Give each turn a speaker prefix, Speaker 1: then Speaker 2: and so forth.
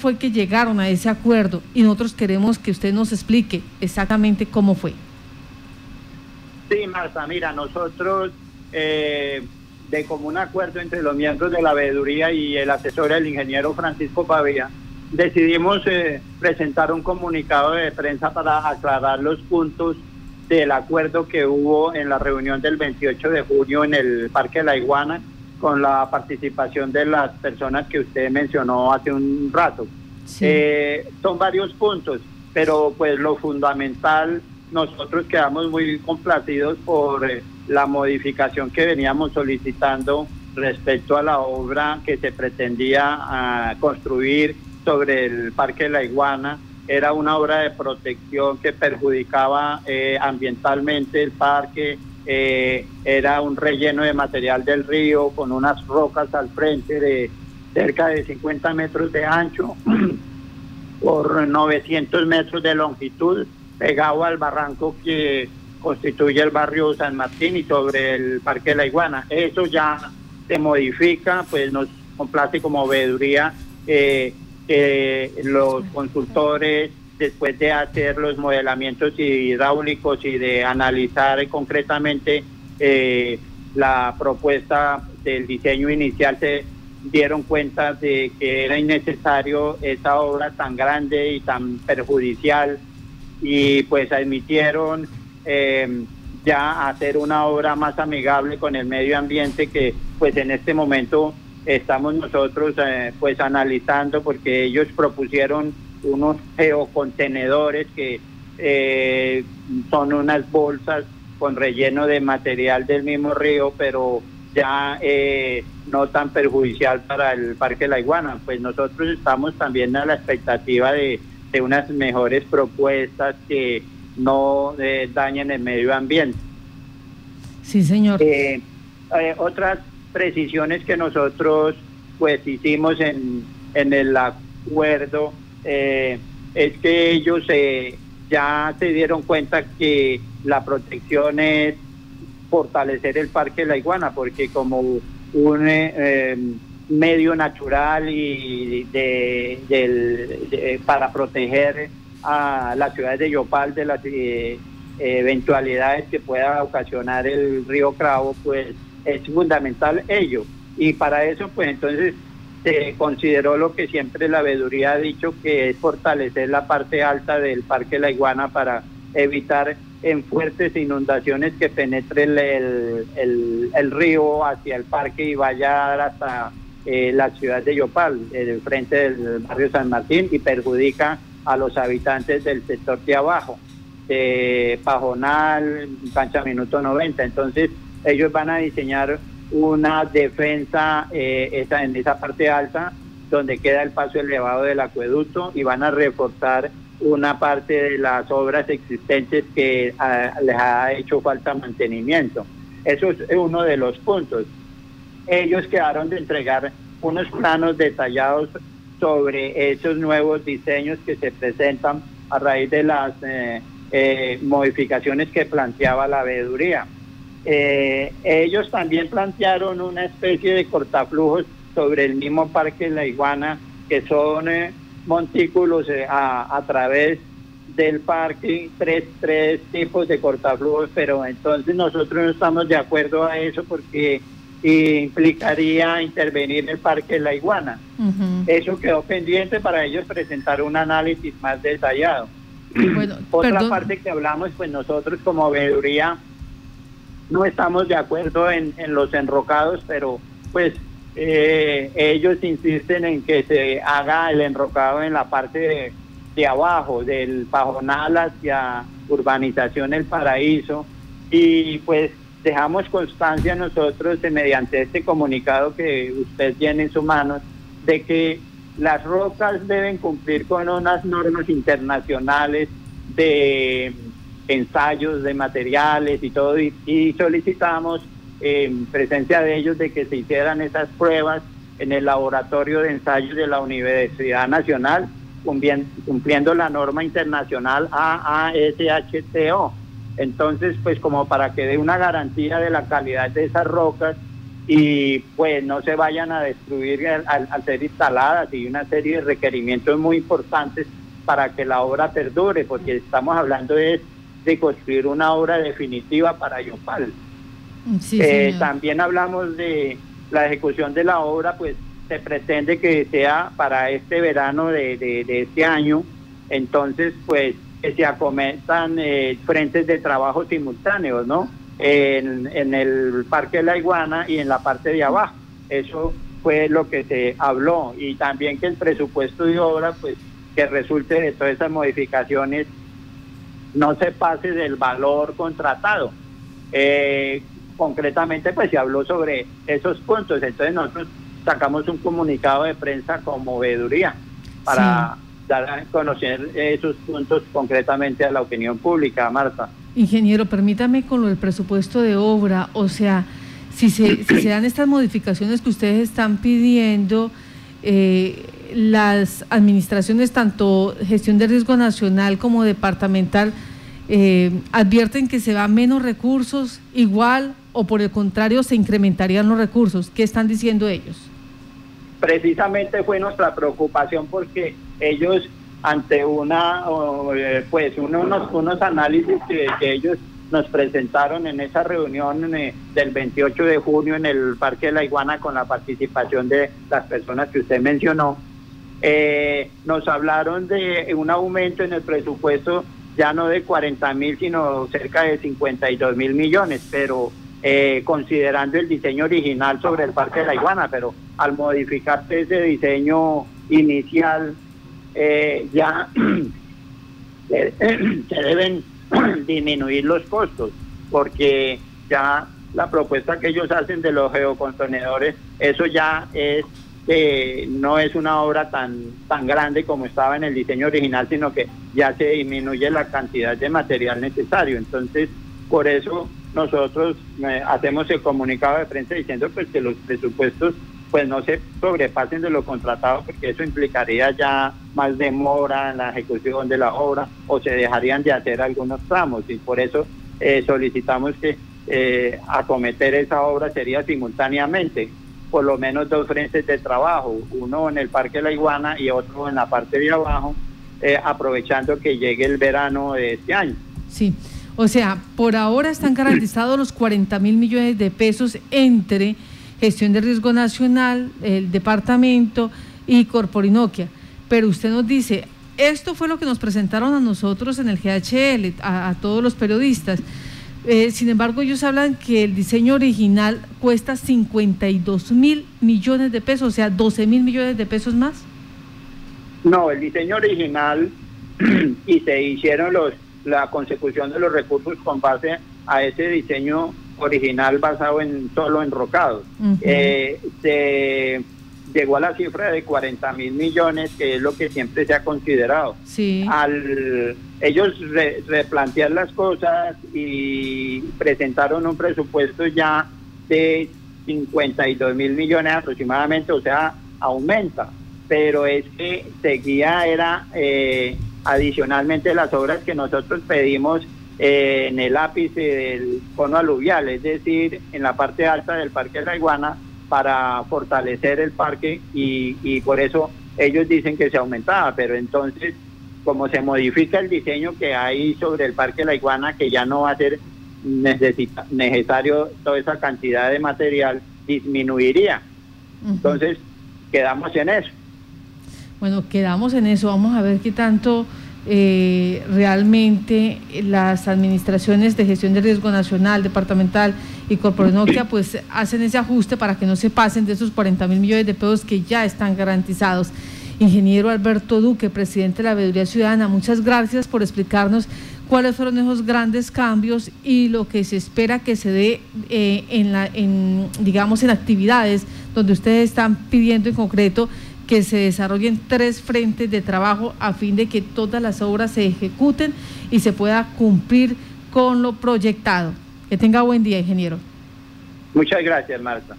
Speaker 1: fue que llegaron a ese acuerdo y nosotros queremos que usted nos explique exactamente cómo fue.
Speaker 2: Sí, Marta, mira, nosotros eh, de común acuerdo entre los miembros de la veeduría y el asesor, el ingeniero Francisco Pavía, decidimos eh, presentar un comunicado de prensa para aclarar los puntos del acuerdo que hubo en la reunión del 28 de junio en el Parque de la Iguana con la participación de las personas que usted mencionó hace un rato. Eh, son varios puntos, pero pues lo fundamental, nosotros quedamos muy complacidos por eh, la modificación que veníamos solicitando respecto a la obra que se pretendía ah, construir sobre el Parque de la Iguana. Era una obra de protección que perjudicaba eh, ambientalmente el parque, eh, era un relleno de material del río con unas rocas al frente de cerca de 50 metros de ancho por 900 metros de longitud, pegado al barranco que constituye el barrio San Martín y sobre el Parque de la Iguana. Eso ya se modifica, pues nos complace como veeduría eh, los consultores después de hacer los modelamientos hidráulicos y de analizar concretamente eh, la propuesta del diseño inicial, se dieron cuenta de que era innecesario esa obra tan grande y tan perjudicial y pues admitieron eh, ya hacer una obra más amigable con el medio ambiente que pues en este momento estamos nosotros eh, pues analizando porque ellos propusieron unos geocontenedores que eh, son unas bolsas con relleno de material del mismo río, pero ya eh, no tan perjudicial para el Parque La Iguana. Pues nosotros estamos también a la expectativa de, unas mejores propuestas que no eh, dañen el medio ambiente.
Speaker 1: Sí, señor.
Speaker 2: otras precisiones que nosotros pues hicimos en, en el acuerdo eh, es que ellos eh, ya se dieron cuenta que la protección es fortalecer el Parque de la Iguana, porque como un eh, medio natural y de, para proteger a las ciudades de Yopal de las eventualidades que pueda ocasionar el río Cravo, pues es fundamental ello. Y para eso, pues entonces se consideró lo que siempre la veeduría ha dicho, que es fortalecer la parte alta del Parque La Iguana para evitar en fuertes inundaciones que penetre el, el, río hacia el parque y vaya hasta eh, la ciudad de Yopal, el frente del barrio San Martín, y perjudica a los habitantes del sector de abajo, de Pajonal, Cancha Minuto 90. Entonces, ellos van a diseñar una defensa eh, en esa parte alta donde queda el paso elevado del acueducto y van a reforzar una parte de las obras existentes que ah, les ha hecho falta mantenimiento. Eso es uno de los puntos. Ellos quedaron de entregar unos planos detallados sobre esos nuevos diseños que se presentan a raíz de las eh, eh, modificaciones que planteaba la veeduría. Eh, ellos también plantearon una especie de cortaflujos sobre el mismo parque de la iguana, que son eh, montículos eh, a, través del parque, tres, tres tipos de cortaflujos, pero entonces nosotros no estamos de acuerdo a eso porque implicaría intervenir en el parque de la iguana. Eso quedó pendiente para ellos presentar un análisis más detallado. Otra parte que hablamos, pues nosotros como veeduría no estamos de acuerdo en, los enrocados, pero pues eh, ellos insisten en que se haga el enrocado en la parte de, abajo, del Pajonal hacia Urbanización El Paraíso, y pues dejamos constancia nosotros mediante este comunicado que usted tiene en sus manos de que las rocas deben cumplir con unas normas internacionales de ensayos de materiales y todo, y, solicitamos en presencia de ellos de que se hicieran esas pruebas en el laboratorio de ensayos de la Universidad Nacional, cumpliendo la norma internacional AASHTO. Entonces, pues como para que dé una garantía de la calidad de esas rocas y pues no se vayan a destruir al, ser instaladas y una serie de requerimientos muy importantes para que la obra perdure, porque estamos hablando de, de construir una obra definitiva para Yopal. Eh, también hablamos de la ejecución de la obra, pues se pretende que sea para este verano de, de, este año, entonces pues que se acometan eh, frentes de trabajo simultáneos, ¿no? en, el Parque de la Iguana y en la parte de abajo. Eso fue lo que se habló y también que el presupuesto de obra, pues que resulte de todas esas modificaciones, no se pase del valor contratado. Eh, concretamente, pues se habló sobre esos puntos. Entonces nosotros sacamos un comunicado de prensa como veeduría para dar a conocer esos puntos concretamente a la opinión pública, Marta.
Speaker 1: Ingeniero, permítame con lo del presupuesto de obra, o sea, si se, se dan estas modificaciones que ustedes están pidiendo, eh, las administraciones, tanto gestión de riesgo nacional como departamental, eh, advierten que se va menos recursos, igual o por el contrario se incrementarían los recursos. ¿Qué están diciendo ellos?
Speaker 2: Precisamente fue nuestra preocupación porque ellos ante una, eh, pues unos, unos análisis que, ellos nos presentaron en esa reunión eh, del 28 de junio en el Parque de la Iguana con la participación de las personas que usted mencionó. Eh, nos hablaron de un aumento en el presupuesto ya no de 40 mil, sino cerca de 52 mil millones, pero considerando el diseño original sobre el Parque de la Iguana, pero al modificarse ese diseño inicial eh, ya se deben disminuir los costos, porque ya la propuesta que ellos hacen de los geocontenedores, eso ya es no es una obra tan tan grande como estaba en el diseño original, sino que ya se disminuye la cantidad de material necesario. Entonces, por eso nosotros eh, hacemos el comunicado de prensa diciendo pues que los presupuestos pues no se sobrepasen de lo contratado porque eso implicaría ya más demora en la ejecución de la obra o se dejarían de hacer algunos tramos y por eso eh, solicitamos que eh, acometer esa obra sería simultáneamente por lo menos dos frentes de trabajo, uno en el Parque La Iguana y otro en la parte de abajo, eh, aprovechando que llegue el verano de este año.
Speaker 1: Sí, o sea, por ahora están garantizados los 40 mil millones de pesos entre Gestión de Riesgo Nacional, el departamento y Corporinoquia. Pero usted nos dice, esto fue lo que nos presentaron a nosotros en el GHL, a, todos los periodistas. Eh, sin embargo, ellos hablan que el diseño original cuesta 52 mil millones de pesos, o sea, 12 mil millones de pesos más.
Speaker 2: No, el diseño original y se hicieron los la consecución de los recursos con base a ese diseño original basado en solo enrocados. Eh, se llegó a la cifra de 40 mil millones, que es lo que siempre se ha considerado.
Speaker 1: Sí.
Speaker 2: Al ellos replantear las cosas y presentaron un presupuesto ya de 52 mil millones aproximadamente, o sea, aumenta. Pero es que seguía, era eh, adicionalmente las obras que nosotros pedimos eh, en el ápice del cono aluvial, es decir, en la parte alta del Parque de la Iguana, para fortalecer el parque y, por eso ellos dicen que se aumentaba, pero entonces como se modifica el diseño que hay sobre el Parque la Iguana, que ya no va a ser necesita, necesario toda esa cantidad de material, disminuiría. Entonces, quedamos en eso.
Speaker 1: Bueno, quedamos en eso. Vamos a ver qué tanto eh, realmente las administraciones de gestión de riesgo nacional, departamental y corporenoquia pues hacen ese ajuste para que no se pasen de esos 40 mil millones de pesos que ya están garantizados. Ingeniero Alberto Duque, presidente de la Veeduría Ciudadana, muchas gracias por explicarnos cuáles fueron esos grandes cambios y lo que se espera que se dé eh, en, la, digamos, en actividades donde ustedes están pidiendo en concreto que se desarrollen tres frentes de trabajo a fin de que todas las obras se ejecuten y se pueda cumplir con lo proyectado. Que tenga buen día, ingeniero.
Speaker 2: Muchas gracias, Marta.